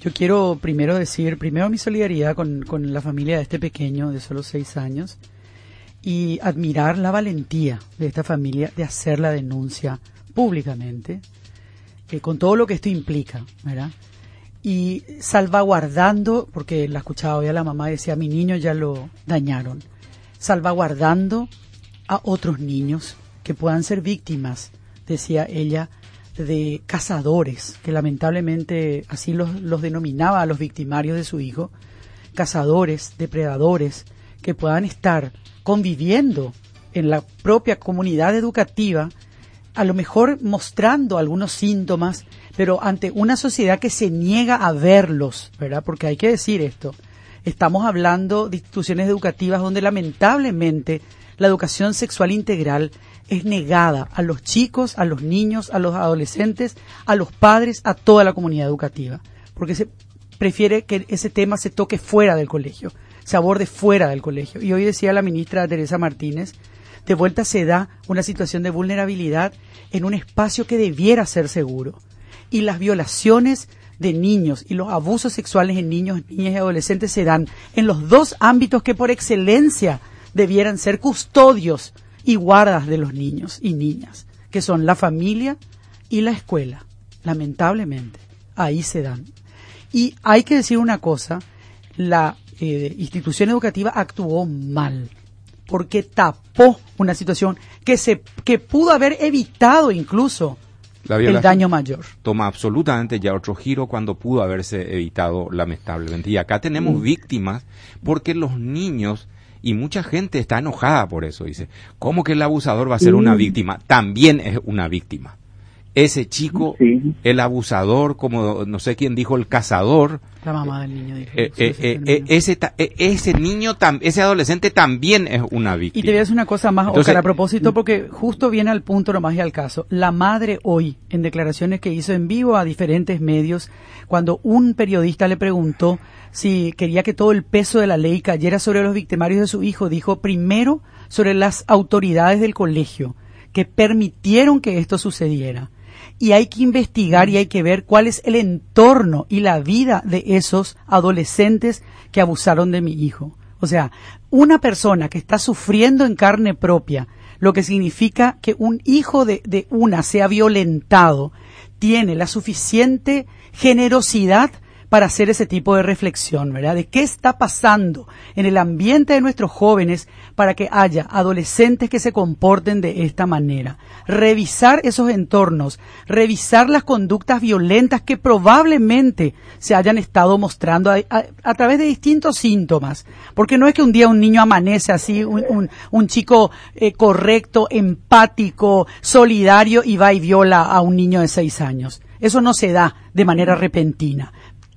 Yo quiero primero decir, primero mi solidaridad con, con la familia de este pequeño de solo seis años y admirar la valentía de esta familia de hacer la denuncia públicamente, eh, con todo lo que esto implica, ¿verdad? Y salvaguardando, porque la escuchaba hoy a la mamá decía, mi niño ya lo dañaron, salvaguardando a otros niños que puedan ser víctimas, decía ella, de cazadores, que lamentablemente así los, los denominaba a los victimarios de su hijo, cazadores, depredadores, que puedan estar conviviendo en la propia comunidad educativa, a lo mejor mostrando algunos síntomas, pero ante una sociedad que se niega a verlos, ¿verdad? Porque hay que decir esto. Estamos hablando de instituciones educativas donde lamentablemente la educación sexual integral es negada a los chicos, a los niños, a los adolescentes, a los padres, a toda la comunidad educativa, porque se prefiere que ese tema se toque fuera del colegio, se aborde fuera del colegio. Y hoy decía la ministra Teresa Martínez, de vuelta se da una situación de vulnerabilidad en un espacio que debiera ser seguro. Y las violaciones de niños y los abusos sexuales en niños, niñas y adolescentes se dan en los dos ámbitos que por excelencia debieran ser custodios y guardas de los niños y niñas, que son la familia y la escuela. Lamentablemente, ahí se dan. Y hay que decir una cosa, la eh, institución educativa actuó mal, porque tapó una situación que, se, que pudo haber evitado incluso el daño mayor. Toma absolutamente ya otro giro cuando pudo haberse evitado lamentablemente. Y acá tenemos mm. víctimas porque los niños y mucha gente está enojada por eso. Dice, ¿cómo que el abusador va a ser una víctima? También es una víctima. Ese chico, el abusador, como no sé quién dijo, el cazador. La mamá del niño eh, eh, eh, ese, ese niño, ese adolescente también es una víctima. Y te voy a decir una cosa más, Oscar, a propósito, porque justo viene al punto nomás y al caso. La madre hoy, en declaraciones que hizo en vivo a diferentes medios, cuando un periodista le preguntó si quería que todo el peso de la ley cayera sobre los victimarios de su hijo, dijo primero sobre las autoridades del colegio que permitieron que esto sucediera. Y hay que investigar y hay que ver cuál es el entorno y la vida de esos adolescentes que abusaron de mi hijo. O sea, una persona que está sufriendo en carne propia, lo que significa que un hijo de, de una sea violentado, tiene la suficiente generosidad para hacer ese tipo de reflexión, ¿verdad? De qué está pasando en el ambiente de nuestros jóvenes para que haya adolescentes que se comporten de esta manera. Revisar esos entornos, revisar las conductas violentas que probablemente se hayan estado mostrando a, través de distintos síntomas. Porque no es que un día un niño amanece así, un, chico eh, correcto, empático, solidario y va y viola a un niño de seis años. Eso no se da de manera repentina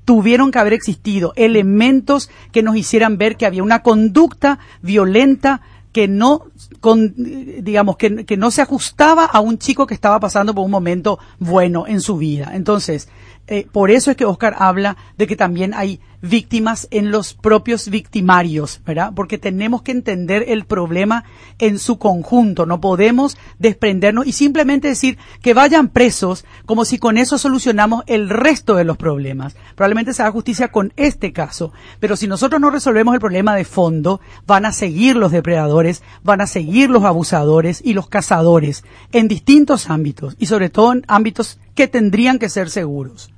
tuvieron que haber existido elementos que nos hicieran ver que había una conducta violenta que no, con, digamos, que, que, no se ajustaba a un chico que estaba pasando por un momento bueno en su vida. Entonces, eh, por eso es que Oscar habla de que también hay víctimas en los propios victimarios, ¿verdad? Porque tenemos que entender el problema en su conjunto, no podemos desprendernos y simplemente decir que vayan presos como si con eso solucionamos el resto de los problemas. Probablemente se haga justicia con este caso, pero si nosotros no resolvemos el problema de fondo, van a seguir los depredadores, van a seguir los abusadores y los cazadores en distintos ámbitos y sobre todo en ámbitos que tendrían que ser seguros.